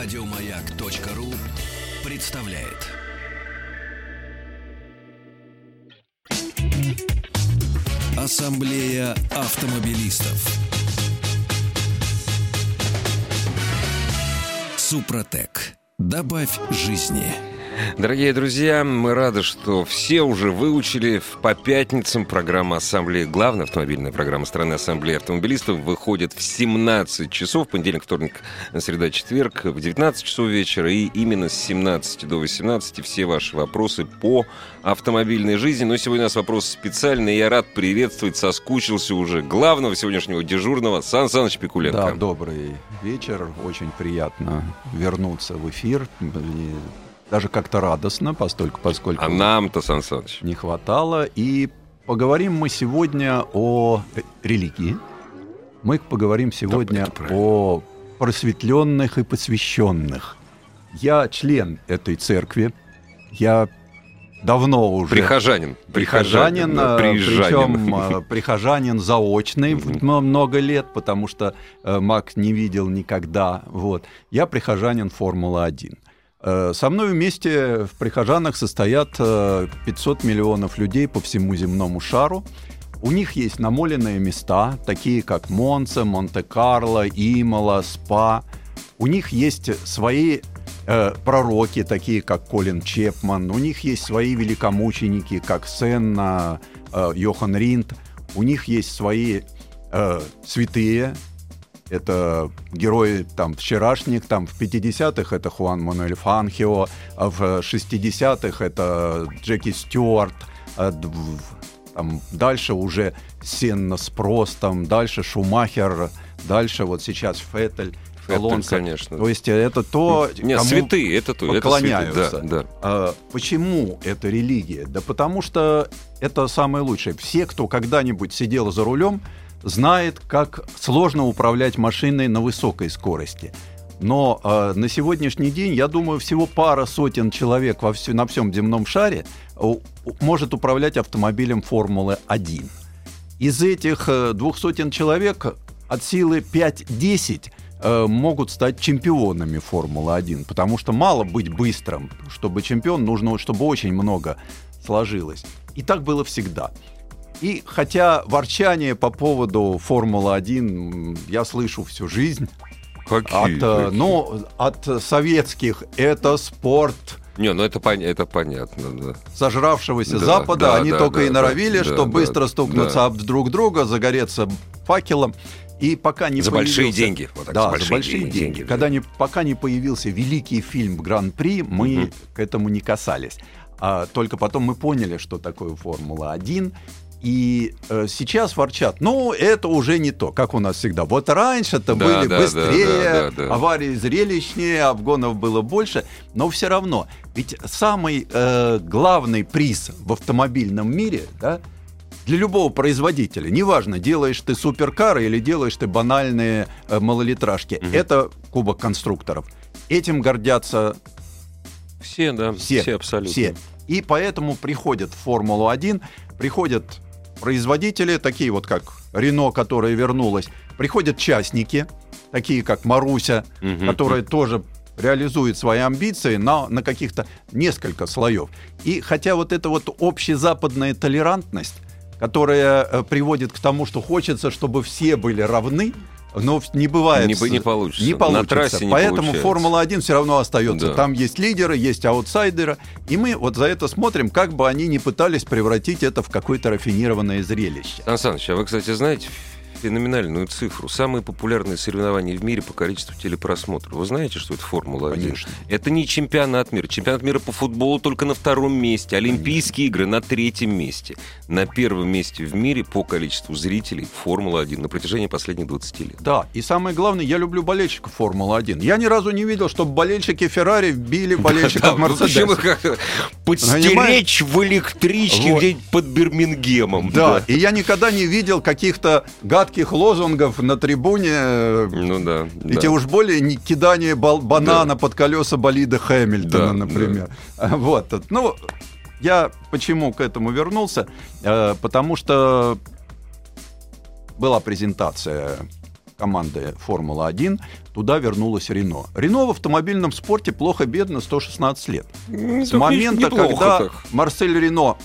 Радиомаяк.ру представляет. Ассамблея автомобилистов. Супротек. Добавь жизни. Дорогие друзья, мы рады, что все уже выучили по пятницам программа Ассамблеи. Главная автомобильная программа страны Ассамблеи автомобилистов выходит в 17 часов, понедельник, вторник, среда, четверг, в 19 часов вечера. И именно с 17 до 18 все ваши вопросы по автомобильной жизни. Но сегодня у нас вопрос специальный. Я рад приветствовать, соскучился уже главного сегодняшнего дежурного Сан Саныч Пикуленко. Да, добрый вечер. Очень приятно вернуться в эфир даже как-то радостно, постольку, поскольку... А нам-то, Сан Саныч. Не хватало. И поговорим мы сегодня о религии. Мы поговорим сегодня да, о просветленных и посвященных. Я член этой церкви. Я давно уже... Прихожанин. Прихожанин, причем э, прихожанин заочный много лет, потому что э, Макс не видел никогда. Вот. Я прихожанин Формулы-1. Э, со мной вместе в прихожанах состоят 500 э, миллионов людей по всему земному шару. У них есть намоленные места, такие как Монце, Монте-Карло, Имола, Спа. У них есть свои э, пророки, такие как Колин Чепман. У них есть свои великомученики, как Сенна, э, Йохан Ринд. У них есть свои э, святые, это герои там вчерашних, там в 50-х это Хуан Мануэль Фанхио, а в 60-х это Джеки Стюарт, а там дальше уже Сенна с Простом, дальше Шумахер, дальше вот сейчас Феттель. Алонсо. конечно. То есть это то, Нет, кому святые, это то, поклоняются. Это святые, да, да. А, почему это религия? Да потому что это самое лучшее. Все, кто когда-нибудь сидел за рулем, знает, как сложно управлять машиной на высокой скорости. Но э, на сегодняшний день, я думаю, всего пара сотен человек во все, на всем земном шаре э, может управлять автомобилем Формулы-1. Из этих э, двух сотен человек от силы 5-10 э, могут стать чемпионами Формулы-1, потому что мало быть быстрым. Чтобы чемпион, нужно, чтобы очень много сложилось. И так было всегда. И хотя ворчание по поводу Формулы-1 я слышу всю жизнь, Какие? От, э, ну, от советских это спорт. Не, ну это, пон- это понятно, да. Сожравшегося да, Запада, да, они да, только да, и норовили, да, что да, быстро стукнуться да. об друг друга, загореться факелом. И пока не за появился... большие деньги. Вот так, да, за большие, за большие деньги. деньги. Когда да. не, пока не появился великий фильм Гран-при, мы угу. к этому не касались. А только потом мы поняли, что такое Формула-1, и э, сейчас ворчат, ну, это уже не то, как у нас всегда. Вот раньше-то да, были да, быстрее, да, да, да, аварии зрелищнее, обгонов было больше, но все равно. Ведь самый э, главный приз в автомобильном мире, да, для любого производителя, неважно, делаешь ты суперкары или делаешь ты банальные э, малолитражки, угу. это кубок конструкторов. Этим гордятся все, да, все, все абсолютно. Все. И поэтому приходят в Формулу-1, приходят производители, такие вот как Рено, которая вернулась, приходят частники, такие как Маруся, угу. которая тоже реализует свои амбиции на, на каких-то несколько слоев. И хотя вот эта вот общезападная толерантность, которая э, приводит к тому, что хочется, чтобы все были равны, но не бывает. Не, не получится. Не получится. На трассе не Поэтому Формула-1 все равно остается. Да. Там есть лидеры, есть аутсайдеры. И мы вот за это смотрим, как бы они не пытались превратить это в какое-то рафинированное зрелище. Сан Саныч, а вы, кстати, знаете, феноменальную цифру. Самые популярные соревнования в мире по количеству телепросмотров. Вы знаете, что это Формула-1? Конечно. Это не чемпионат мира. Чемпионат мира по футболу только на втором месте. Олимпийские игры на третьем месте. На первом месте в мире по количеству зрителей Формула-1 на протяжении последних 20 лет. Да, и самое главное, я люблю болельщиков Формулы-1. Я ни разу не видел, чтобы болельщики Феррари били болельщиков Мерседеса. Подстеречь в электричке где-нибудь под Бирмингемом. Да, и я никогда не видел каких-то гад гадких лозунгов на трибуне. Ну да. И да. уж более не кидание бал- банана да. под колеса болида Хэмилтона, да, например. Да. Вот. Ну, я почему к этому вернулся? Э, потому что была презентация команды Формула-1, туда вернулась Рено. Рено в автомобильном спорте плохо-бедно 116 лет. Не С момента, когда так. Марсель Рено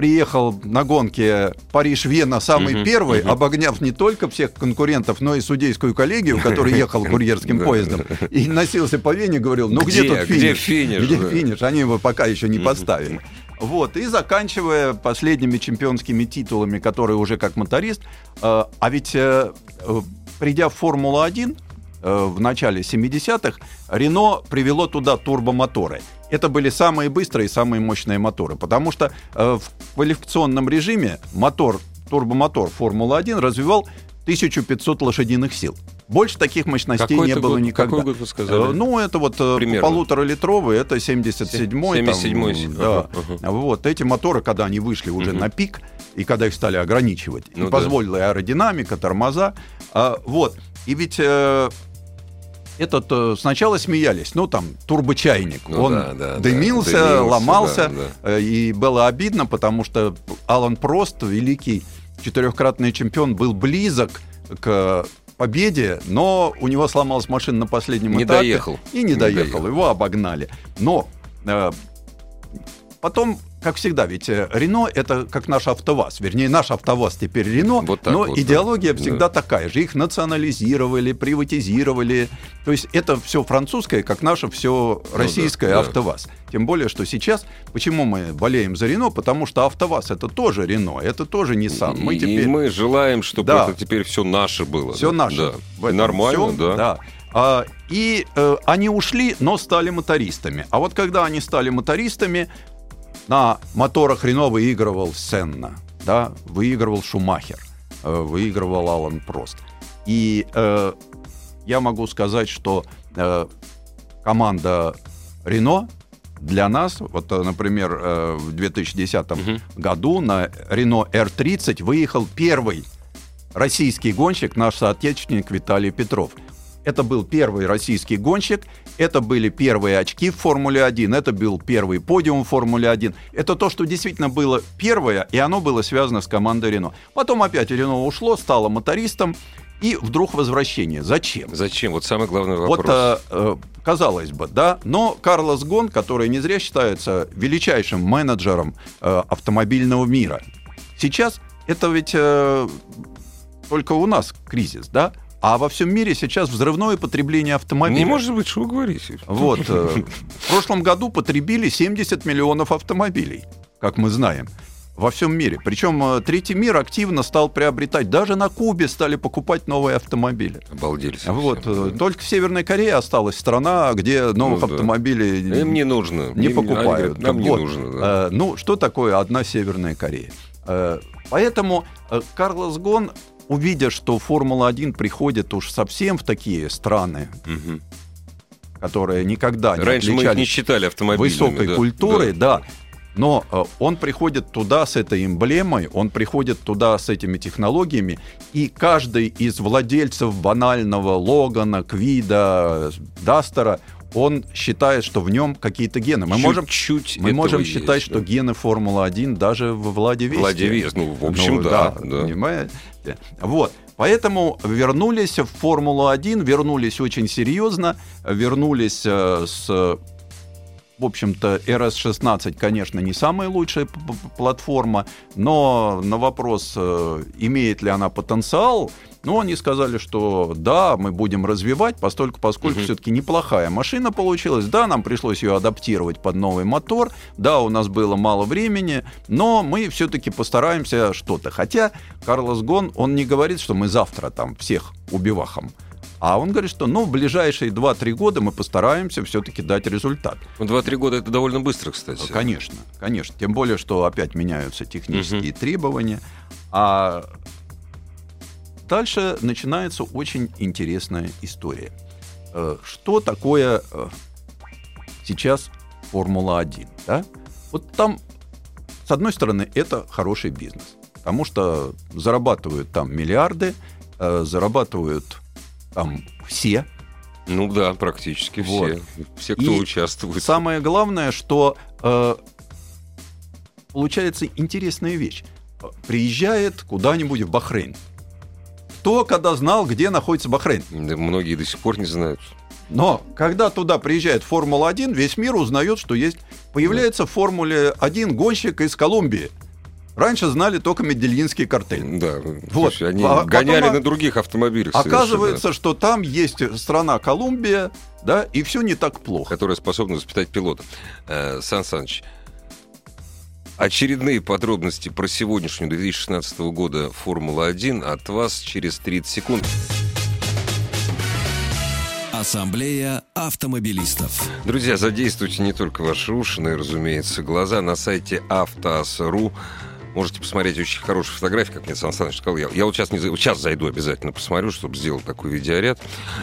приехал на гонке Париж-Вена самый Мгм, первый, мгм. обогняв не только всех конкурентов, но и судейскую коллегию, который ехал курьерским поездом, и носился по Вене, говорил, ну где, Где? тут финиш? Где финиш, Где да. финиш? Они его пока еще не Мгм. поставили. Вот, и заканчивая последними чемпионскими титулами, которые уже как моторист, э, а ведь э, э, придя в Формулу-1 э, в начале 70-х, Рено привело туда турбомоторы. Это были самые быстрые и самые мощные моторы, потому что э, в квалификационном режиме мотор, турбомотор Формулы-1 развивал 1500 лошадиных сил. Больше таких мощностей Какой не было год? никогда. Какой год вы сказали? Э, Ну, это вот э, Примерно. полуторалитровый, это 77-й. там, 77-й, да. ага. Вот эти моторы, когда они вышли уже Мгм. на пик, и когда их стали ограничивать, Ну и да. позволила аэродинамика, тормоза. а, вот. И ведь э, этот э, сначала смеялись, ну там турбочайник, Ну он да, да, да. дымился, Дымился, ломался, да, э, и было обидно, потому что Алан Прост, великий четырехкратный чемпион, был близок к победе, но у него сломалась машина на последнем Не этапе. доехал. И не, Не доехал, доехал. его обогнали. Но э, потом, как всегда, ведь э, Рено это как наш АвтоВАЗ. Вернее, наш АвтоВАЗ теперь Рено, Вот но вот, идеология да. всегда такая же. Их национализировали, приватизировали. То есть это все французское, как наше все российское Ну да, да. АвтоВАЗ. Тем более, что сейчас, почему мы болеем за Рено? Потому что АвтоВАЗ это тоже Рено, это тоже Nissan. Мы и, и теперь... мы желаем, чтобы Да. это теперь все наше было. Все да? наше. Да. Нормально, всём, да. да. А, и э, они ушли, но стали мотористами. А вот когда они стали мотористами, на моторах Рено выигрывал Сенна, да, выигрывал Шумахер, э, выигрывал Алан Прост. И э, я могу сказать, что э, команда Рено для нас, вот, э, например, э, в 2010 Мгм. году на Рено R30 выехал первый российский гонщик, наш соотечественник Виталий Петров. Это был первый российский гонщик, это были первые очки в Формуле-1, это был первый подиум в Формуле-1. Это то, что действительно было первое, и оно было связано с командой Рено. Потом опять Рено ушло, стало мотористом, и вдруг возвращение. Зачем? Зачем? Вот самый главный вопрос. Вот, э, э, казалось бы, да, но Карлос Гон, который не зря считается величайшим менеджером э, автомобильного мира, сейчас это ведь э, только у нас кризис, да, а во всем мире сейчас взрывное потребление автомобилей. Не может быть, что вы говорите. Вот, э, в прошлом году потребили 70 миллионов автомобилей, как мы знаем, во всем мире. Причем э, третий мир активно стал приобретать, даже на Кубе стали покупать новые автомобили. Обалдели. совсем, Вот, э, да. только в Северной Корее осталась страна, где новых Ну да. автомобилей Им не нужно. не Им- покупают. говорят, Нам не Вот. нужно. да. Э, ну, что такое одна Северная Корея? Э, поэтому э, Карлос Гон, увидя, что Формула-1 приходит уж совсем в такие страны, Мгм. которые никогда не Раньше мы их не считали автомобилями. высокой да, культурой, да. да. Но э, он приходит туда с этой эмблемой, он приходит туда с этими технологиями, и каждый из владельцев банального Логана, Квида, Дастера, он считает, что в нем какие-то гены. Мы можем, Чуть-чуть мы можем есть, считать, да. что гены Формулы-1 даже в Владе Весте. Владе Вест, ну, в общем, Ну, да, да. Понимаете? Вот. Поэтому вернулись в Формулу-1, вернулись очень серьезно, вернулись э, с в общем-то, RS-16, конечно, не самая лучшая платформа, но на вопрос, э, имеет ли она потенциал, ну, они сказали, что да, мы будем развивать, постольку, поскольку Мгм. все-таки неплохая машина получилась. Да, нам пришлось ее адаптировать под новый мотор, да, у нас было мало времени, но мы все-таки постараемся что-то. Хотя Карлос Гон, он не говорит, что мы завтра там всех убивахом. А он говорит, что ну, в ближайшие 2-3 года мы постараемся все-таки дать результат. Ну, Два-три года это довольно быстро, кстати. Конечно, конечно. Тем более, что опять меняются технические требования. А дальше начинается очень интересная история. Э, Что такое э, сейчас Формула-1? Да? Вот там, с одной стороны, это хороший бизнес. Потому что зарабатывают там миллиарды, э, зарабатывают там все, Ну да, практически Вот. все. Все, кто И участвует. Самое главное, что э, получается интересная вещь. Приезжает куда-нибудь в Бахрейн кто когда знал, где находится Бахрейн? Да многие до сих пор не знают. Но когда туда приезжает Формула-1, весь мир узнает, что есть... Появляется в Формуле-1 гонщик из Колумбии. Раньше знали только Медельинский картель. Да, вот. Есть, они а гоняли потом, на других автомобилях. Оказывается, что там есть страна Колумбия, да, и все не так плохо. Которая способна воспитать пилота. Э, Сан Саныч, очередные подробности про сегодняшнюю 2016 года Формула-1 от вас через 30 секунд. Ассамблея автомобилистов. Друзья, задействуйте не только ваши уши, но и, разумеется, глаза на сайте автоас.ру. Можете посмотреть очень хорошие фотографии, как мне Сан Саныч сказал. Я, я вот сейчас, не, сейчас зайду обязательно, посмотрю, чтобы сделать такой видеоряд.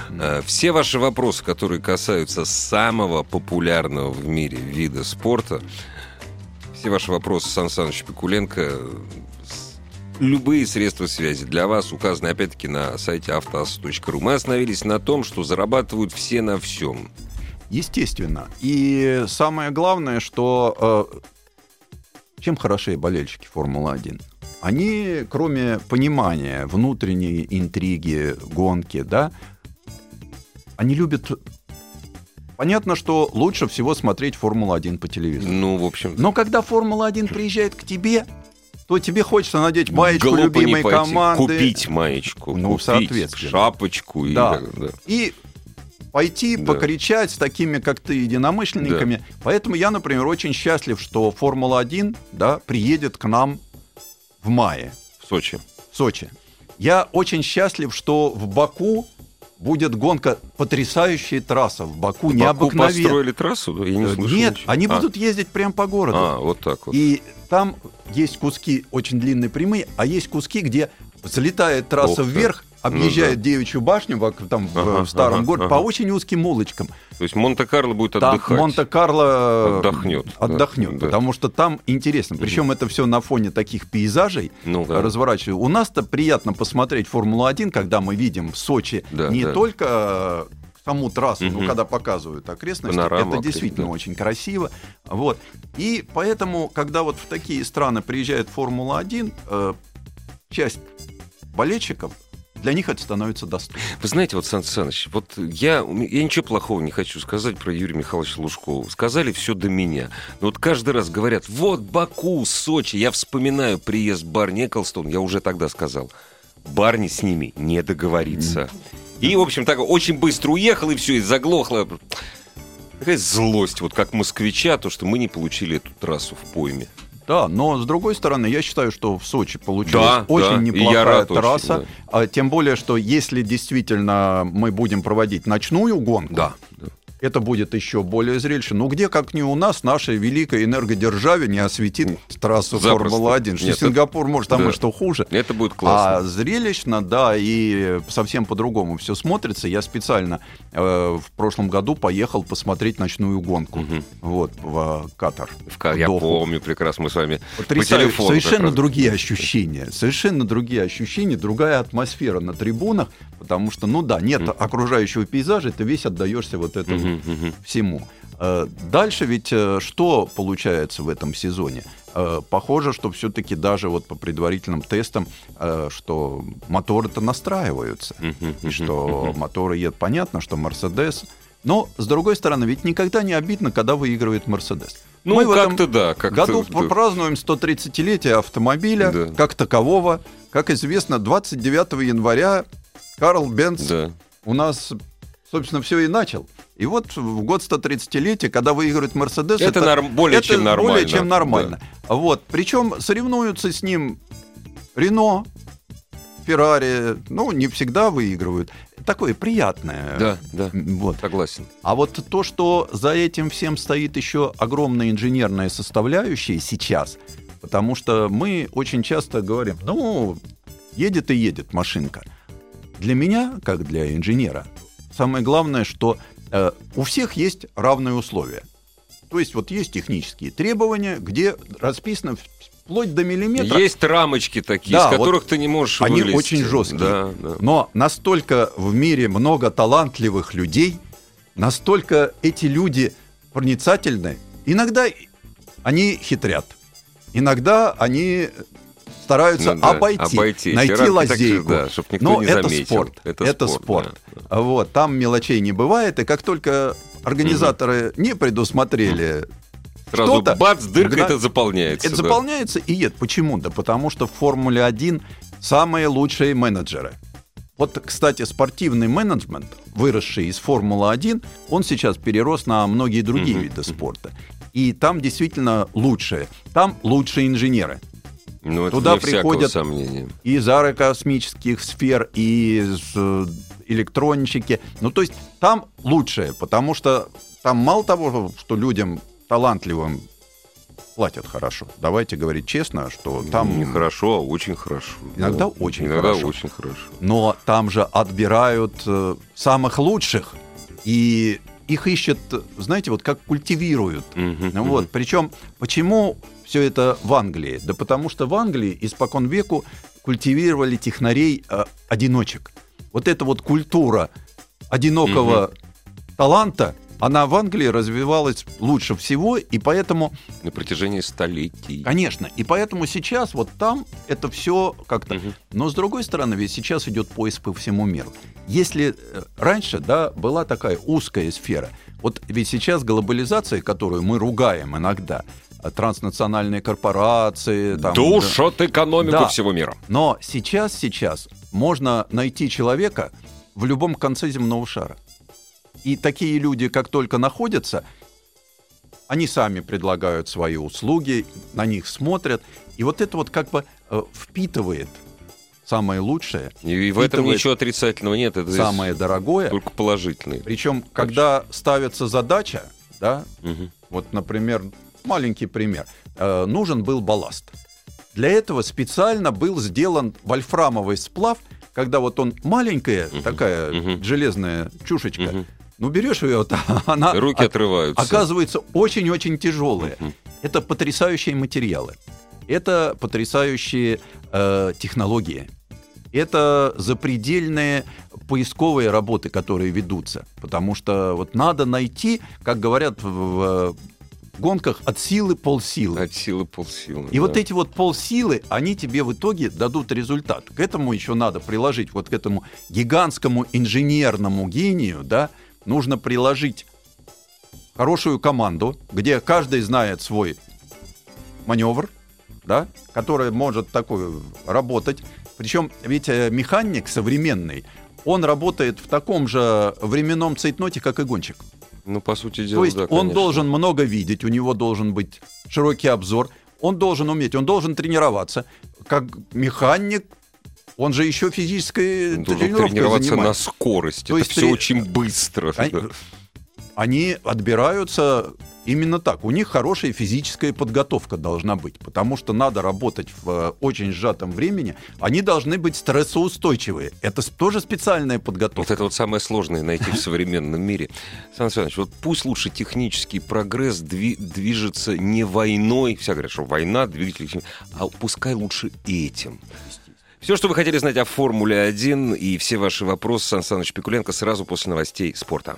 Mm-hmm. Все ваши вопросы, которые касаются самого популярного в мире вида спорта, все ваши вопросы Сан Саныч Пикуленко любые средства связи для вас указаны, опять-таки, на сайте автоаз.ру. Мы остановились на том, что зарабатывают все на всем. Естественно. И самое главное, что э, чем хороши болельщики Формулы-1? Они, кроме понимания внутренней интриги, гонки, да, они любят Понятно, что лучше всего смотреть Формулу-1 по телевизору. Ну, в общем. Но когда Формула-1 приезжает к тебе, то тебе хочется надеть маечку Глупо любимой команды. Купить маечку. Ну, купить соответственно. Шапочку. Да. И, да. и пойти да. покричать с такими, как ты, единомышленниками. Да. Поэтому я, например, очень счастлив, что Формула-1 да, приедет к нам в мае. В Сочи. В Сочи. Я очень счастлив, что в Баку будет гонка, потрясающая трасса в Баку, в необыкновенная. Баку построили трассу? Я не слышал Нет, ничего. они а. будут ездить прямо по городу. А, вот так вот. И там есть куски очень длинные прямые, а есть куски, где взлетает трасса Ох, вверх, объезжает ну, да. девичью башню там ага, в старом ага, городе ага. по очень узким улочкам. То есть Монте-Карло будет отдыхать. Там Монте-Карло отдохнет. Отдохнет, да, потому что там интересно. Причем это все на фоне таких пейзажей ну, да. разворачивается. У нас-то приятно посмотреть Формулу-1, когда мы видим в Сочи да, не да. только саму трассу, угу. ну, когда показывают окрестности, Панорама, это действительно да. очень красиво. Вот. И поэтому, когда вот в такие страны приезжает Формула-1, э, часть болельщиков для них это становится доступно. Вы знаете, вот, Сан Саныч, вот я, я ничего плохого не хочу сказать про Юрия Михайловича Лужкова. Сказали все до меня. Но вот каждый раз говорят, вот Баку, Сочи. Я вспоминаю приезд Барни Эклстон, я уже тогда сказал. Барни с ними не договорится. И, в общем, так очень быстро уехал, и все, и заглохло. Какая злость, вот как москвича, то, что мы не получили эту трассу в пойме. Да, но с другой стороны, я считаю, что в Сочи получилась да, очень да, неплохая рад трасса. Очень, да. а, тем более, что если действительно мы будем проводить ночную гонку, да, да это будет еще более зрелище. Ну где, как не у нас, нашей великой энергодержаве не осветит трассу Формулы-1. Что Сингапур, может, там да. и что хуже. Это будет классно. А зрелищно, да, и совсем по-другому все смотрится. Я специально э, в прошлом году поехал посмотреть ночную гонку. Угу. Вот, в Катар. В, в я помню прекрасно, мы с вами Потрясаю. по телефону. Совершенно другие ощущения. Совершенно другие ощущения, другая атмосфера на трибунах, потому что, ну да, нет угу. окружающего пейзажа, ты весь отдаешься вот этому угу, всему. Э, дальше ведь э, что получается в этом сезоне? Э, похоже, что все-таки даже вот по предварительным тестам, что моторы-то настраиваются, и что моторы едут. Понятно, что Мерседес но, с другой стороны, ведь никогда не обидно, когда выигрывает Мерседес. Ну, Мы как-то да. Как году да. празднуем 130-летие автомобиля да. как такового. Как известно, 29 января Карл Бенц да. у нас, собственно, все и начал. И вот в год 130-летия, когда выигрывает Мерседес, это, это норм, более это чем нормально. Более чем нормально. Да. Вот. Причем соревнуются с ним Рено, Феррари, ну, не всегда выигрывают. Такое приятное. Да, да, вот. согласен. А вот то, что за этим всем стоит еще огромная инженерная составляющая сейчас, потому что мы очень часто говорим, ну, едет и едет машинка. Для меня, как для инженера, самое главное, что у всех есть равные условия. То есть вот есть технические требования, где расписано вплоть до миллиметра. Есть рамочки такие, да, из которых вот ты не можешь Они вылезти. очень жесткие. Да, да. Но настолько в мире много талантливых людей, настолько эти люди проницательны. Иногда они хитрят, иногда они стараются ну, да, обойти, обойти, найти лазейку. Да, чтобы никто Но не это заметил. спорт. Это, это спорт. спорт. Да. Вот, там мелочей не бывает, и как только организаторы угу. не предусмотрели Сразу бац, дырка это заполняется. Это да. заполняется и нет. Почему? Да потому что в Формуле 1 самые лучшие менеджеры. Вот, кстати, спортивный менеджмент, выросший из Формулы-1, он сейчас перерос на многие другие виды спорта. И там действительно лучшие. Там лучшие инженеры. Ну, Туда приходят сомнения. из аэрокосмических сфер, и из э, электронщики. Ну, то есть там лучшее, потому что там мало того, что людям талантливым платят хорошо. Давайте говорить честно, что там... Не хорошо, а очень хорошо. Иногда ну, очень иногда хорошо. очень хорошо. Но там же отбирают э, самых лучших. И их ищут, знаете, вот как культивируют. Uh-huh. Вот. Причем, почему все это в Англии? Да потому что в Англии испокон веку культивировали технарей э, одиночек. Вот эта вот культура одинокого uh-huh. таланта, она в Англии развивалась лучше всего, и поэтому... На протяжении столетий. Конечно, и поэтому сейчас вот там это все как-то... Угу. Но с другой стороны, ведь сейчас идет поиск по всему миру. Если э, раньше, да, была такая узкая сфера, вот ведь сейчас глобализация, которую мы ругаем иногда, транснациональные корпорации... Там, Душат экономику да, всего мира. Но сейчас, сейчас можно найти человека в любом конце земного шара. И такие люди, как только находятся, они сами предлагают свои услуги, на них смотрят. И вот это вот как бы э, впитывает самое лучшее. И в этом ничего отрицательного нет. Это самое дорогое. Только положительное. Причем, когда ставится задача, да, угу. вот, например, маленький пример, э, нужен был балласт. Для этого специально был сделан вольфрамовый сплав, когда вот он маленькая угу. такая угу. железная чушечка, угу. Ну, берешь ее, вот, она Руки отрываются. оказывается очень-очень тяжелая. Uh-huh. Это потрясающие материалы. Это потрясающие э, технологии. Это запредельные поисковые работы, которые ведутся. Потому что вот надо найти, как говорят в гонках, от силы полсилы. От силы полсилы. И да. вот эти вот полсилы, они тебе в итоге дадут результат. К этому еще надо приложить, вот к этому гигантскому инженерному гению, да, нужно приложить хорошую команду, где каждый знает свой маневр, да, который может такой работать. Причем ведь э, механик современный, он работает в таком же временном цейтноте, как и гонщик. Ну, по сути дела, То есть да, он конечно. должен много видеть, у него должен быть широкий обзор, он должен уметь, он должен тренироваться. Как механик он же еще физической тренировкой тренироваться занимает. на скорость. То Это есть все три... очень быстро. Они, они отбираются именно так. У них хорошая физическая подготовка должна быть, потому что надо работать в э, очень сжатом времени. Они должны быть стрессоустойчивые. Это тоже специальная подготовка. Вот это вот самое сложное найти в современном мире. Сан Саныч, вот пусть лучше технический прогресс движется не войной, вся говорят, что война, двигатель, а пускай лучше этим. Все, что вы хотели знать о Формуле-1 и все ваши вопросы, Сан Саныч Пикуленко, сразу после новостей спорта.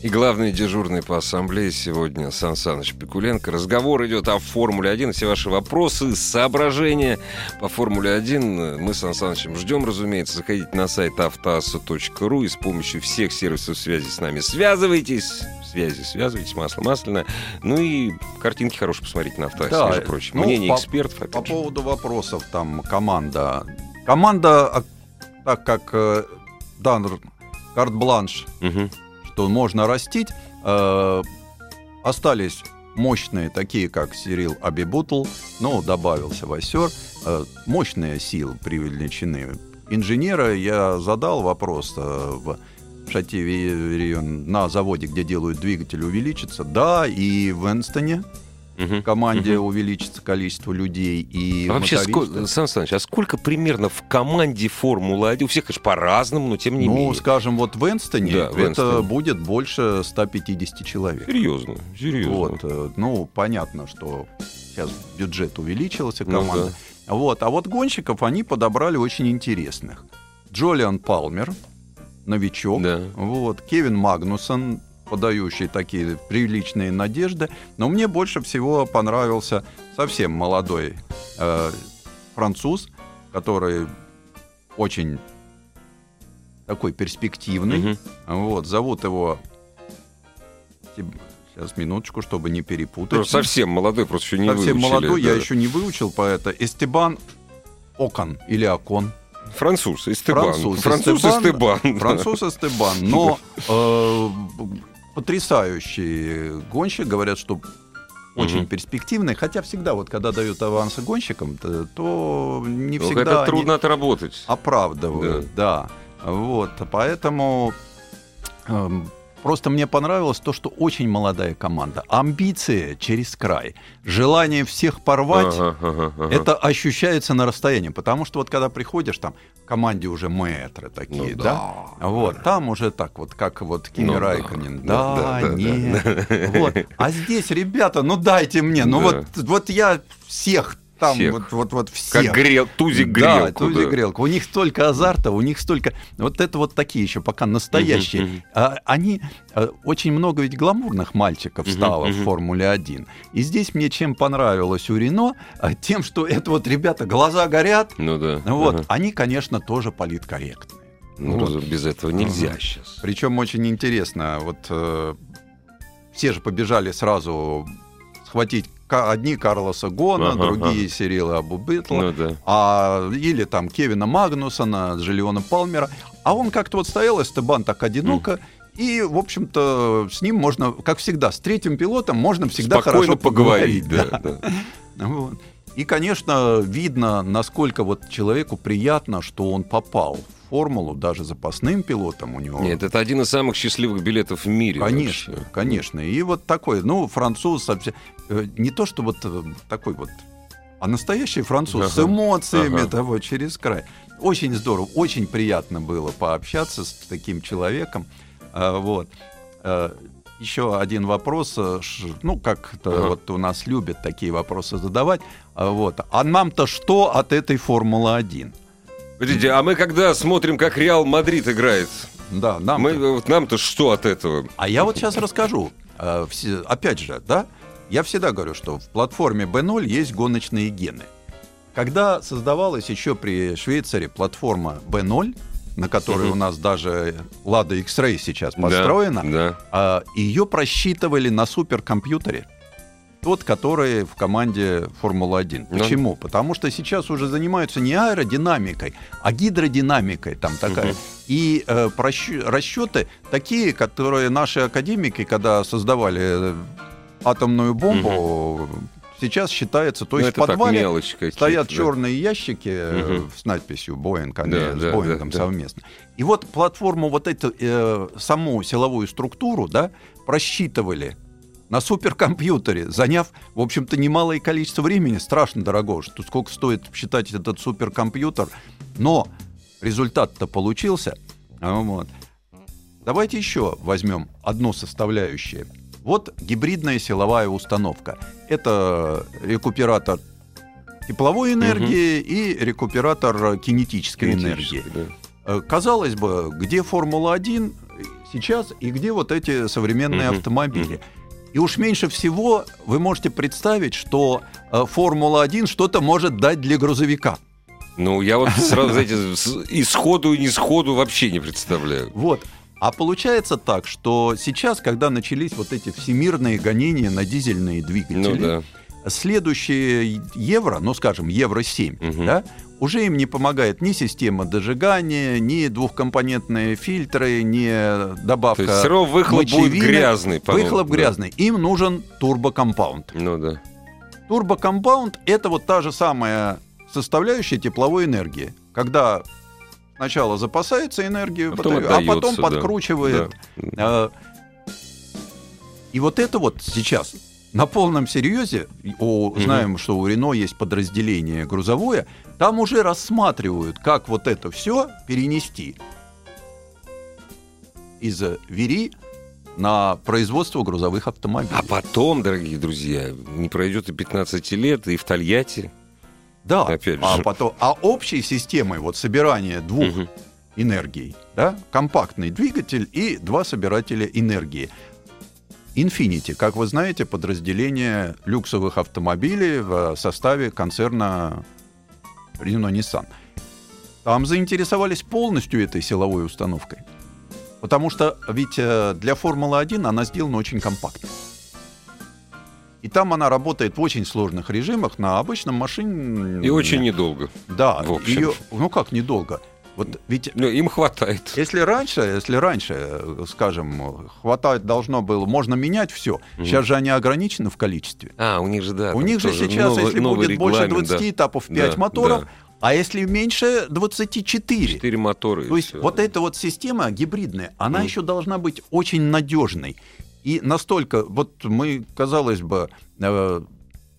И главный дежурный по ассамблее сегодня Сан Саныч Пикуленко. Разговор идет о Формуле-1. Все ваши вопросы, соображения по Формуле-1 мы с Сан Санычем ждем, разумеется. Заходите на сайт автоасса.ру и с помощью всех сервисов связи с нами связывайтесь. Связи связывайтесь, масло масляное. Ну и картинки хорошие посмотрите на автоассе, да, между прочим. Ну, Мнение по, экспертов. По поводу вопросов, там, команда. Команда, а, так как э, дан карт-бланш угу что можно растить. Э, остались мощные, такие как Сирил Абибутл, ну, добавился Васер, э, мощные силы привлечены. Инженера я задал вопрос э, в Шативе на заводе, где делают двигатель, увеличится. Да, и в Энстоне угу. команде угу. увеличится количество людей и а вообще сколько, Сан Саныч, а сколько примерно в команде Формула 1? У всех, конечно, по-разному, но тем не ну, менее. Ну, скажем, вот в Энстоне да, в это будет больше 150 человек. Серьезно, серьезно. Вот, э, ну, понятно, что сейчас бюджет увеличился команды. Ну, да. Вот, а вот гонщиков они подобрали очень интересных. Джолиан Палмер, новичок. Да. Вот, Кевин Магнусон, подающий такие приличные надежды. Но мне больше всего понравился совсем молодой э, француз, который очень такой перспективный. Угу. Вот, зовут его Сейчас минуточку, чтобы не перепутать. Ну, совсем молодой, просто еще не совсем выучили. молодой, да. я еще не выучил поэта. Эстебан Окон или Окон. Француз Эстебан. Француз, Француз Эстебан. Эстебан. Француз Эстебан. Но э, потрясающий гонщик. Говорят, что очень угу. перспективный, хотя всегда вот когда дают авансы гонщикам, то, то не всегда это трудно отработать. Оправдывают, да. да. Вот, поэтому эм, Просто мне понравилось то, что очень молодая команда. Амбиции через край. Желание всех порвать, ага, ага, ага. это ощущается на расстоянии. Потому что вот когда приходишь, там в команде уже мэтры такие, ну, да? да? Вот, там уже так вот, как вот Кими ну, Райконен. Да, да, да, нет. Да, да. Вот. А здесь, ребята, ну дайте мне. Ну да. вот, вот я всех там всех. вот, вот, вот все. Как грел, тузик грелку. Да, тузик да. грелку. У них столько азарта, у них столько... Вот это вот такие еще пока настоящие. Uh-huh, uh-huh. Они... А, очень много ведь гламурных мальчиков стало uh-huh, uh-huh. в Формуле-1. И здесь мне чем понравилось у Рено, а, тем, что это вот ребята, глаза горят. Ну да. Вот. Uh-huh. Они, конечно, тоже политкорректные. Ну, вот. без этого нельзя uh-huh. сейчас. Причем очень интересно, вот э, все же побежали сразу схватить одни Карлоса Гона, ага, другие ага. Сирила Абубитла, ну, да. а, или там Кевина Магнусона, Джиллиона Палмера. А он как-то вот стоял, Эстебан так одиноко, mm. И, в общем-то, с ним можно, как всегда, с третьим пилотом можно всегда Спокойно хорошо поговорить. поговорить да, да. Да. Вот. И, конечно, видно, насколько вот человеку приятно, что он попал формулу даже запасным пилотом у него. Нет, это один из самых счастливых билетов в мире. Конечно, вообще. конечно. И вот такой, ну, француз совсем... Э, не то, что вот э, такой вот, а настоящий француз ага. с эмоциями ага. того через край. Очень здорово, очень приятно было пообщаться с таким человеком. А, вот. Э, Еще один вопрос, ну, как-то ага. вот у нас любят такие вопросы задавать. А, вот. А нам-то что от этой Формулы-1? Подождите, а мы когда смотрим, как Реал Мадрид играет, да, нам мы, вот нам-то что от этого? А я вот сейчас расскажу. Э, опять же, да, я всегда говорю, что в платформе B0 есть гоночные гены. Когда создавалась еще при Швейцаре платформа B0, на которой угу. у нас даже Lada X-Ray сейчас построена, да, да. ее просчитывали на суперкомпьютере тот, который в команде Формула-1. Ну. Почему? Потому что сейчас уже занимаются не аэродинамикой, а гидродинамикой там такая. Угу. И э, расчеты такие, которые наши академики, когда создавали э, атомную бомбу, угу. Сейчас считается, то ну, есть в подвале стоят да. черные ящики угу. с надписью Боинг, они да, с да, Боингом да, совместно. Да. И вот платформу, вот эту э, саму силовую структуру, да, просчитывали на суперкомпьютере, заняв, в общем-то, немалое количество времени, страшно дорого, что сколько стоит считать этот суперкомпьютер, но результат-то получился. Вот. Давайте еще возьмем одну составляющую. Вот гибридная силовая установка. Это рекуператор тепловой энергии угу. и рекуператор кинетической энергии. Да. Э, казалось бы, где Формула-1 сейчас и где вот эти современные угу. автомобили. Угу. И уж меньше всего вы можете представить, что э, Формула-1 что-то может дать для грузовика. Ну, я вот сразу, знаете, и сходу, и не сходу вообще не представляю. Вот. А получается так, что сейчас, когда начались вот эти всемирные гонения на дизельные двигатели, ну, да следующие евро, ну, скажем, евро-7, угу. да, уже им не помогает ни система дожигания, ни двухкомпонентные фильтры, ни добавка То есть все равно выхлоп мочевины. будет грязный. Выхлоп да. грязный. Им нужен турбокомпаунд. Ну да. Турбокомпаунд — это вот та же самая составляющая тепловой энергии. Когда сначала запасается энергию, потом батарею, отдается, а потом да. подкручивает. Да. И вот это вот сейчас на полном серьезе, о, знаем, угу. что у Рено есть подразделение грузовое, там уже рассматривают, как вот это все перенести из Вери на производство грузовых автомобилей. А потом, дорогие друзья, не пройдет и 15 лет, и в Тольятти. Да, Опять а же. а потом, а общей системой вот собирания двух угу энергией. Да? Компактный двигатель и два собирателя энергии. Infinity, как вы знаете, подразделение люксовых автомобилей в составе концерна Renault Nissan. Там заинтересовались полностью этой силовой установкой. Потому что ведь э, для Формулы-1 она сделана очень компактно. И там она работает в очень сложных режимах на обычном машине. И очень недолго. Да, в общем. Ее, ну как недолго? Вот ведь ну, им хватает. Если раньше, если раньше, скажем, хватает должно было, можно менять все. Mm. Сейчас же они ограничены в количестве. А, у них же да. У них же сейчас, новый, если новый будет больше 20 да. этапов 5 да, моторов, да. а если меньше 24. 4 мотора. То есть все. вот эта вот система гибридная, она mm. еще должна быть очень надежной. И настолько, вот мы, казалось бы, э,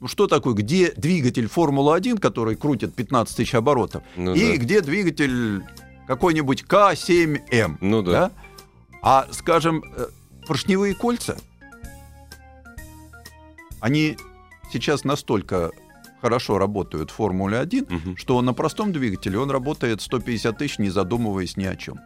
что такое, где двигатель Формулы-1, который крутит 15 тысяч оборотов, ну, и да. где двигатель какой-нибудь К7М. Ну да. да? А, скажем, э, поршневые кольца, они сейчас настолько хорошо работают в Формуле 1, угу. что на простом двигателе он работает 150 тысяч, не задумываясь ни о чем.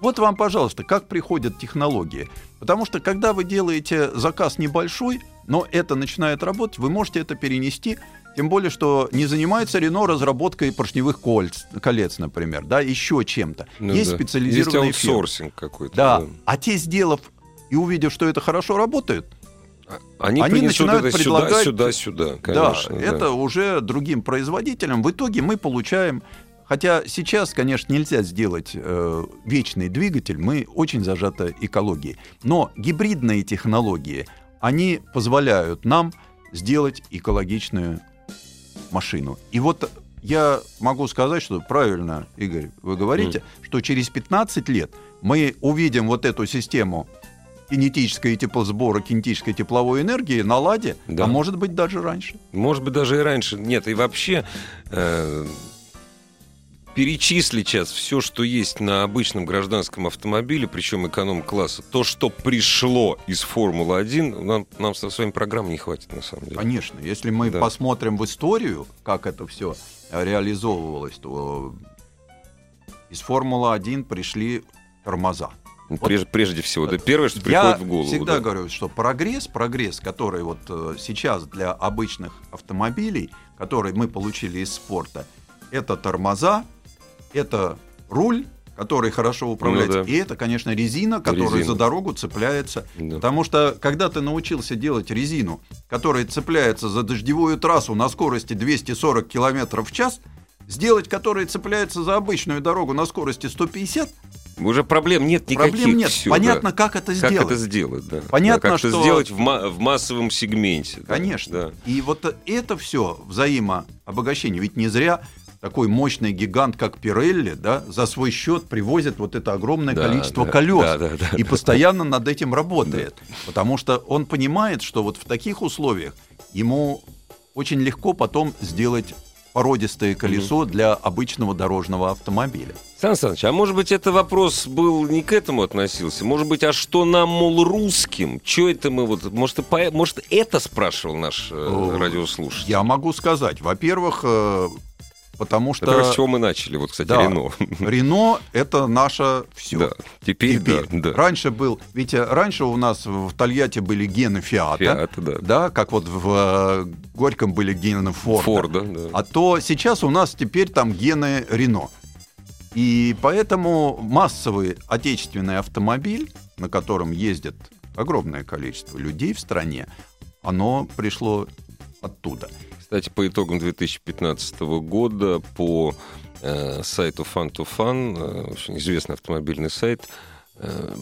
Вот вам, пожалуйста, как приходят технологии. Потому что когда вы делаете заказ небольшой, но это начинает работать, вы можете это перенести. Тем более, что не занимается Рено разработкой поршневых кольц, колец, например, да, еще чем-то. Ну, Есть да. специализированные Есть аутсорсинг какой-то. Да. да. А те, сделав и увидев, что это хорошо работает, они, они начинают это предлагать сюда, сюда, сюда, конечно. Да, да, это уже другим производителям. В итоге мы получаем Хотя сейчас, конечно, нельзя сделать э, вечный двигатель, мы очень зажаты экологией. Но гибридные технологии, они позволяют нам сделать экологичную машину. И вот я могу сказать, что правильно, Игорь, вы говорите, mm. что через 15 лет мы увидим вот эту систему кинетической теплосбора, кинетической тепловой энергии на ладе, да. а может быть даже раньше. Может быть даже и раньше. Нет, и вообще... Э перечислить сейчас все, что есть на обычном гражданском автомобиле, причем эконом-класса, то, что пришло из Формулы-1, нам, нам со своим программ не хватит, на самом деле. Конечно. Если мы да. посмотрим в историю, как это все реализовывалось, то из Формулы-1 пришли тормоза. Ну, прежде, вот, прежде всего, это первое, что приходит в голову. Я всегда да. говорю, что прогресс, прогресс, который вот э, сейчас для обычных автомобилей, который мы получили из спорта, это тормоза, это руль, который хорошо управляется, ну, да. и это, конечно, резина, которая резина. за дорогу цепляется. Да. Потому что, когда ты научился делать резину, которая цепляется за дождевую трассу на скорости 240 км в час, сделать которая цепляется за обычную дорогу на скорости 150, уже проблем нет никаких. Проблем нет. Все, Понятно, да. как это сделать. Как это сделать, да. Понятно, да, как что... это сделать в, ма- в массовом сегменте. Конечно. Да. И вот это все взаимообогащение. Ведь не зря такой мощный гигант, как Пирелли, да, за свой счет привозит вот это огромное да, количество да, колес да, да, да, и постоянно да. над этим работает. Да. Потому что он понимает, что вот в таких условиях ему очень легко потом сделать породистое колесо угу. для обычного дорожного автомобиля. Сан Саныч, а может быть, это вопрос был не к этому относился? Может быть, а что нам, мол, русским? Что это мы вот... Может, по... может это спрашивал наш э, радиослушатель? Я могу сказать. Во-первых, э, Потому что... Это с чего мы начали, вот, кстати, да, Рено. Рено — это наше все. Да, теперь, теперь. Да, да. Раньше был... Ведь раньше у нас в Тольятти были гены Фиата. Фиата, да. Да, как вот в э, Горьком были гены Форда. Форда, да. А то сейчас у нас теперь там гены Рено. И поэтому массовый отечественный автомобиль, на котором ездит огромное количество людей в стране, оно пришло оттуда. Кстати, по итогам 2015 года по э, сайту Fun2Fun, э, очень известный автомобильный сайт, э,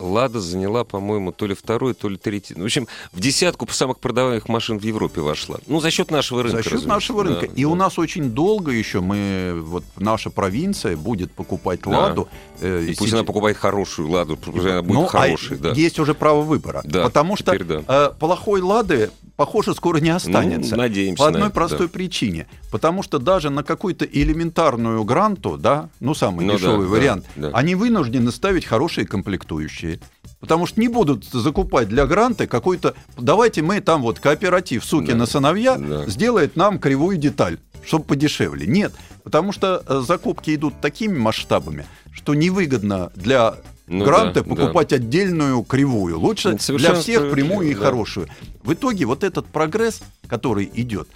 Лада заняла, по-моему, то ли второй, то ли третий. В общем, в десятку самых продаваемых машин в Европе вошла. Ну, за счет нашего рынка. За счет нашего рынка. Да, и да. у нас очень долго еще мы, вот наша провинция будет покупать да. Ладу. Э, и пусть она покупает хорошую Ладу, пусть она будет ну, хорошей. А да. Есть уже право выбора. Да, потому что да. э, плохой Лады похоже, скоро не останется. Ну, надеемся. По одной на простой да. причине. Потому что даже на какую-то элементарную гранту, да, ну, самый ну, дешевый да, вариант, да, да. они вынуждены ставить хорошие комплектующие. Потому что не будут закупать для гранта какой-то... Давайте мы там вот кооператив «Суки да. на сыновья» да. сделает нам кривую деталь. чтобы подешевле. Нет, потому что э, закупки идут такими масштабами, что невыгодно для ну, гранты да, покупать да. отдельную кривую. Лучше для всех прямую и да. хорошую. В итоге вот этот прогресс, который идет,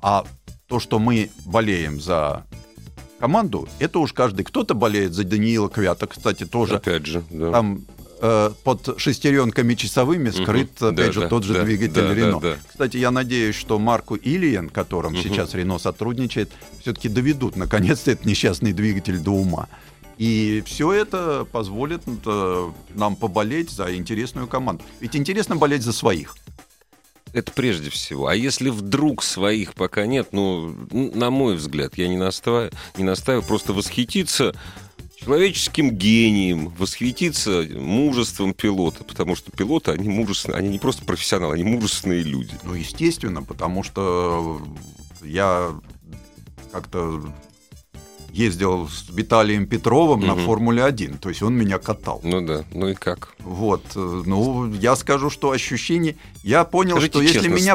а то, что мы болеем за команду, это уж каждый. Кто-то болеет за Даниила Квята, кстати, тоже. Опять же, да. Там э, под шестеренками часовыми скрыт, угу. опять да, же, да, тот же да, двигатель да, Рено. Да, да. Кстати, я надеюсь, что Марку Ильян, которым угу. сейчас Рено сотрудничает, все-таки доведут, наконец-то, этот несчастный двигатель до ума. И все это позволит э, нам поболеть за интересную команду. Ведь интересно болеть за своих. Это прежде всего. А если вдруг своих пока нет, ну, на мой взгляд, я не настаиваю, не настаиваю просто восхититься человеческим гением, восхититься мужеством пилота, потому что пилоты, они мужественные, они не просто профессионалы, они мужественные люди. Ну, естественно, потому что я как-то ездил с Виталием Петровым угу. на Формуле-1, то есть он меня катал. Ну да, ну и как? Вот, э, ну я скажу, что ощущение, я понял, Скажите что честно, если меня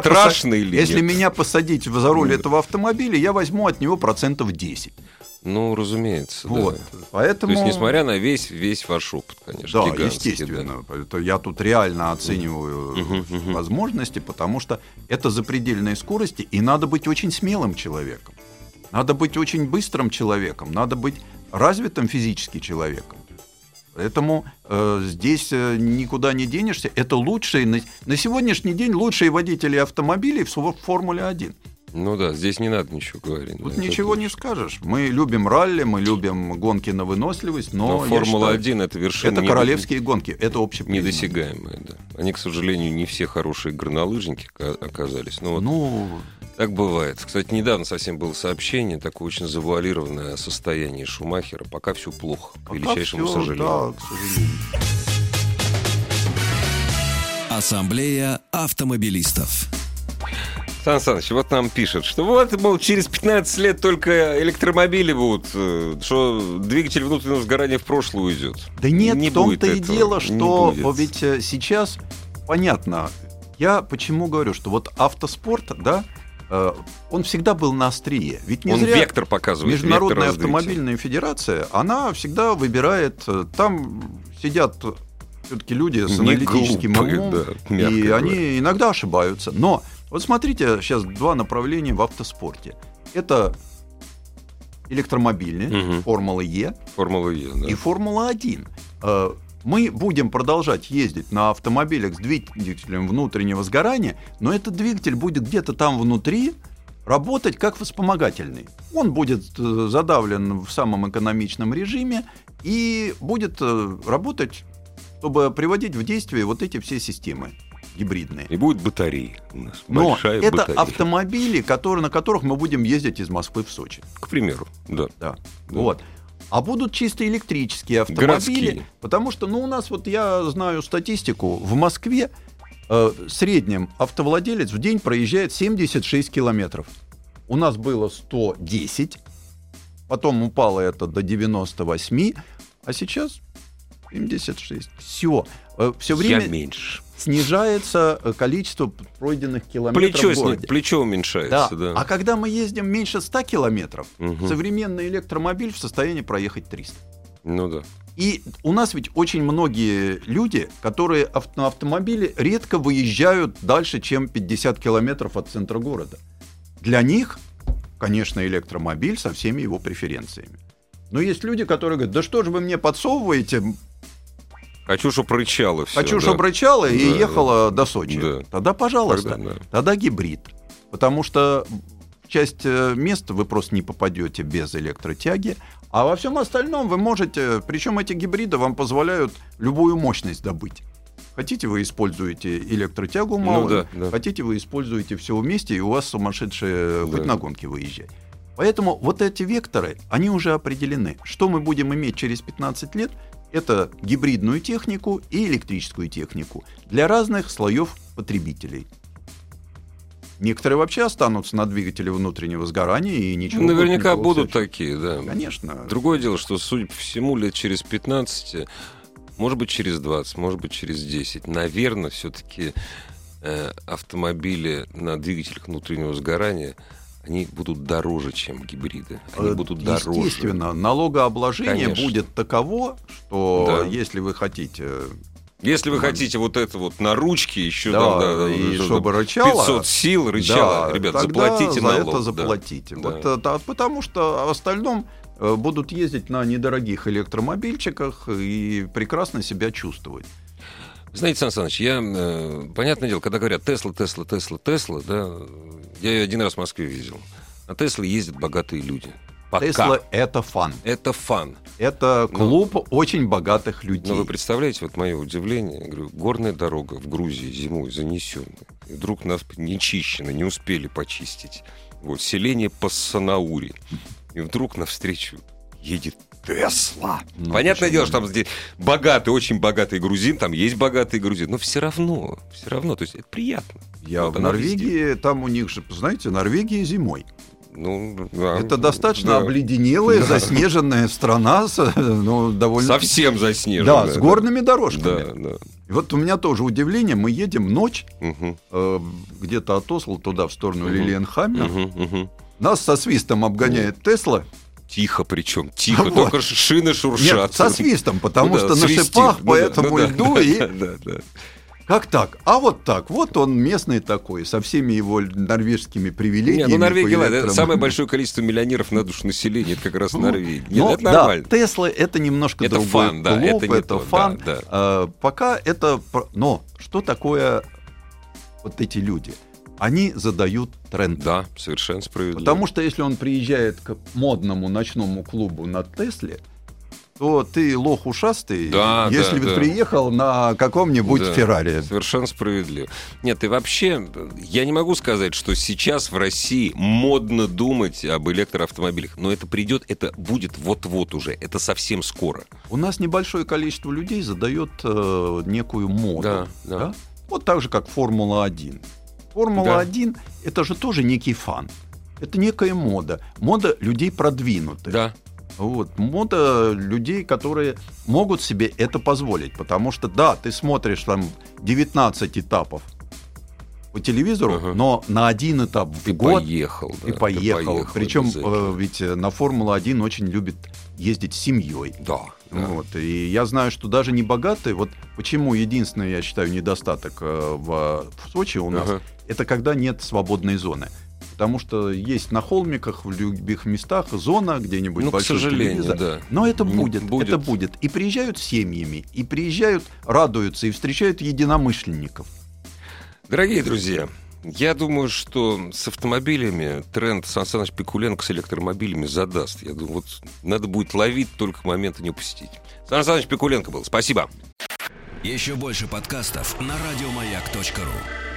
или если нет? меня посадить за руль ну, этого автомобиля, я возьму от него процентов 10. Ну, разумеется. Вот, да. поэтому. То есть, несмотря на весь весь ваш опыт, конечно, да, естественно. Да. Я тут реально оцениваю uh-huh, uh-huh. возможности, потому что это запредельные скорости, и надо быть очень смелым человеком. Надо быть очень быстрым человеком, надо быть развитым физически человеком. Поэтому э, здесь э, никуда не денешься. Это лучшие, на, на сегодняшний день лучшие водители автомобилей в, в Формуле 1. Ну да, здесь не надо ничего говорить. Тут да, ничего не скажешь. Мы любим ралли, мы любим гонки на выносливость, но, но Формула-1 это вершина. Это королевские гонки, это общепризнанные. Недосягаемые, да. Они, к сожалению, не все хорошие горнолыжники оказались. Но вот ну, так бывает. Кстати, недавно совсем было сообщение, такое очень завуалированное состояние Шумахера. Пока все плохо, к величайшему все, сожалению. Да, к сожалению. Ассамблея автомобилистов. Сан Саныч, вот нам пишут, что вот, мол, через 15 лет только электромобили будут, э, что двигатель внутреннего сгорания в прошлое уйдет. Да нет, не в том-то и дело, что ведь э, сейчас понятно. Я почему говорю, что вот автоспорт, да, Э, он всегда был на острие. Ведь не он зря вектор показывает. Международная вектор автомобильная федерация, она всегда выбирает, там сидят все-таки люди с аналитическим глупые, умом, да, и говоря. они иногда ошибаются. Но вот смотрите, сейчас два направления в автоспорте. Это электромобильные, угу. Формула Е, Формула Е да. и Формула 1 мы будем продолжать ездить на автомобилях с двигателем внутреннего сгорания, но этот двигатель будет где-то там внутри работать как вспомогательный. Он будет э, задавлен в самом экономичном режиме и будет э, работать, чтобы приводить в действие вот эти все системы гибридные. И будет батареи у нас. Но это батарея. автомобили, которые, на которых мы будем ездить из Москвы в Сочи. К примеру, да. Да. да. Вот а будут чисто электрические автомобили, Городские. потому что, ну, у нас вот я знаю статистику, в Москве э, в среднем автовладелец в день проезжает 76 километров. У нас было 110, потом упало это до 98, а сейчас 76. Все. Все время... Я меньше снижается э, количество пройденных километров плечо, в городе. Плечо уменьшается, да. да. А когда мы ездим меньше 100 километров, угу. современный электромобиль в состоянии проехать 300. Ну да. И у нас ведь очень многие люди, которые на автомобиле редко выезжают дальше, чем 50 километров от центра города. Для них, конечно, электромобиль со всеми его преференциями. Но есть люди, которые говорят, да что же вы мне подсовываете, Чтобы рычало все. Хочу, да. рычало и да, ехало до Сочи. Да. Тогда, пожалуйста, тогда, да. тогда гибрид. Потому что часть э, мест вы просто не попадете без электротяги, а во всем остальном вы можете, причем эти гибриды вам позволяют любую мощность добыть. Хотите, вы используете электротягу малую, ну, да, да. хотите, вы используете все вместе, и у вас сумасшедшие да. хоть на гонке выезжать. Поэтому вот эти векторы, они уже определены. Что мы будем иметь через 15 лет, это гибридную технику и электрическую технику для разных слоев потребителей. Некоторые вообще останутся на двигателе внутреннего сгорания и ничего. Наверняка будут такие, да. Конечно. Другое дело, что, судя по всему, лет через 15, может быть, через 20, может быть, через 10, наверное, все-таки э, автомобили на двигателях внутреннего сгорания они будут дороже, чем гибриды. Они будут дороже. Естественно, налогообложение Конечно. будет таково, что да. если вы хотите если вы хотите вот это вот на ручке еще да, там, да, и да, чтобы рычало, 500 сил рычало, да, ребят, заплатите за налог. это заплатите. Да. Вот, да, потому что в остальном э, будут ездить на недорогих электромобильчиках и прекрасно себя чувствовать. Знаете, Сан Саныч, я, э, понятное дело, когда говорят Тесла, Тесла, Тесла, Тесла, да, я ее один раз в Москве видел. На Тесле ездят богатые люди. Пока. Тесла — это fun. Это фан. Это клуб но, очень богатых людей. Но вы представляете, вот мое удивление, я говорю, горная дорога в Грузии зимой занесенная. И вдруг нас не чищено, не успели почистить. Вот, селение Пассанаури. И вдруг навстречу едет Тесла. Ну, Понятное дело, что там здесь богатый, очень богатый грузин, там есть богатый грузин, но все равно, все равно, то есть это приятно. Я вот в Норвегии, везде. там у них же, знаете, Норвегия зимой. Ну, да, это достаточно да. обледенелая, да. заснеженная страна, ну, довольно... Совсем заснеженная. Да, с горными дорожками. Да, да. И вот у меня тоже удивление, мы едем ночь, угу. э, где-то от Осло туда, в сторону угу. Лилиенхаммер, угу, угу. нас со свистом обгоняет Тесла, Тихо причем, тихо, вот. только шины шуршат. Нет, со свистом, потому ну, что да, на шипах ну, по этому ну, льду да, и... Да, да, да. Как так? А вот так. Вот он местный такой, со всеми его норвежскими привилегиями. Не, ну Норвегия, ладно, самое большое количество миллионеров на душу населения, это как раз ну, Норвегия. Нет, ну, это нормально. Да, Тесла это немножко это другой фан, да, клуб, это, это то, фан. Да, да. А, пока это... Но что такое вот эти люди? Они задают тренд. Да, совершенно справедливо. Потому что если он приезжает к модному ночному клубу на Тесле, то ты лох ушастый, да, если да, бы да. приехал на каком-нибудь да, Феррари. Совершенно справедливо. Нет, и вообще, я не могу сказать, что сейчас в России модно думать об электроавтомобилях, но это придет, это будет вот-вот уже, это совсем скоро. У нас небольшое количество людей задает э, некую моду. Да, да. Да? Вот так же, как Формула-1. Формула-1 да. это же тоже некий фан. Это некая мода. Мода людей продвинутых. Да. Вот. Мода людей, которые могут себе это позволить. Потому что, да, ты смотришь там 19 этапов по телевизору, ага. но на один этап в ты год поехал, да, ты поехал. поехал Причем э, ведь на Формулу-1 очень любит ездить с семьей. Да. да. Вот. И я знаю, что даже не богатые, вот почему единственный, я считаю, недостаток э, в, в Сочи у нас, ага. это когда нет свободной зоны. Потому что есть на холмиках, в любых местах зона где-нибудь ну, большой к сожалению, телевизор. Да. Но это будет, будет, это будет. И приезжают семьями, и приезжают, радуются, и встречают единомышленников. Дорогие друзья, я думаю, что с автомобилями тренд Сан Саныч Пикуленко с электромобилями задаст. Я думаю, вот надо будет ловить, только момента не упустить. Сан Саныч Пикуленко был. Спасибо. Еще больше подкастов на радиомаяк.ру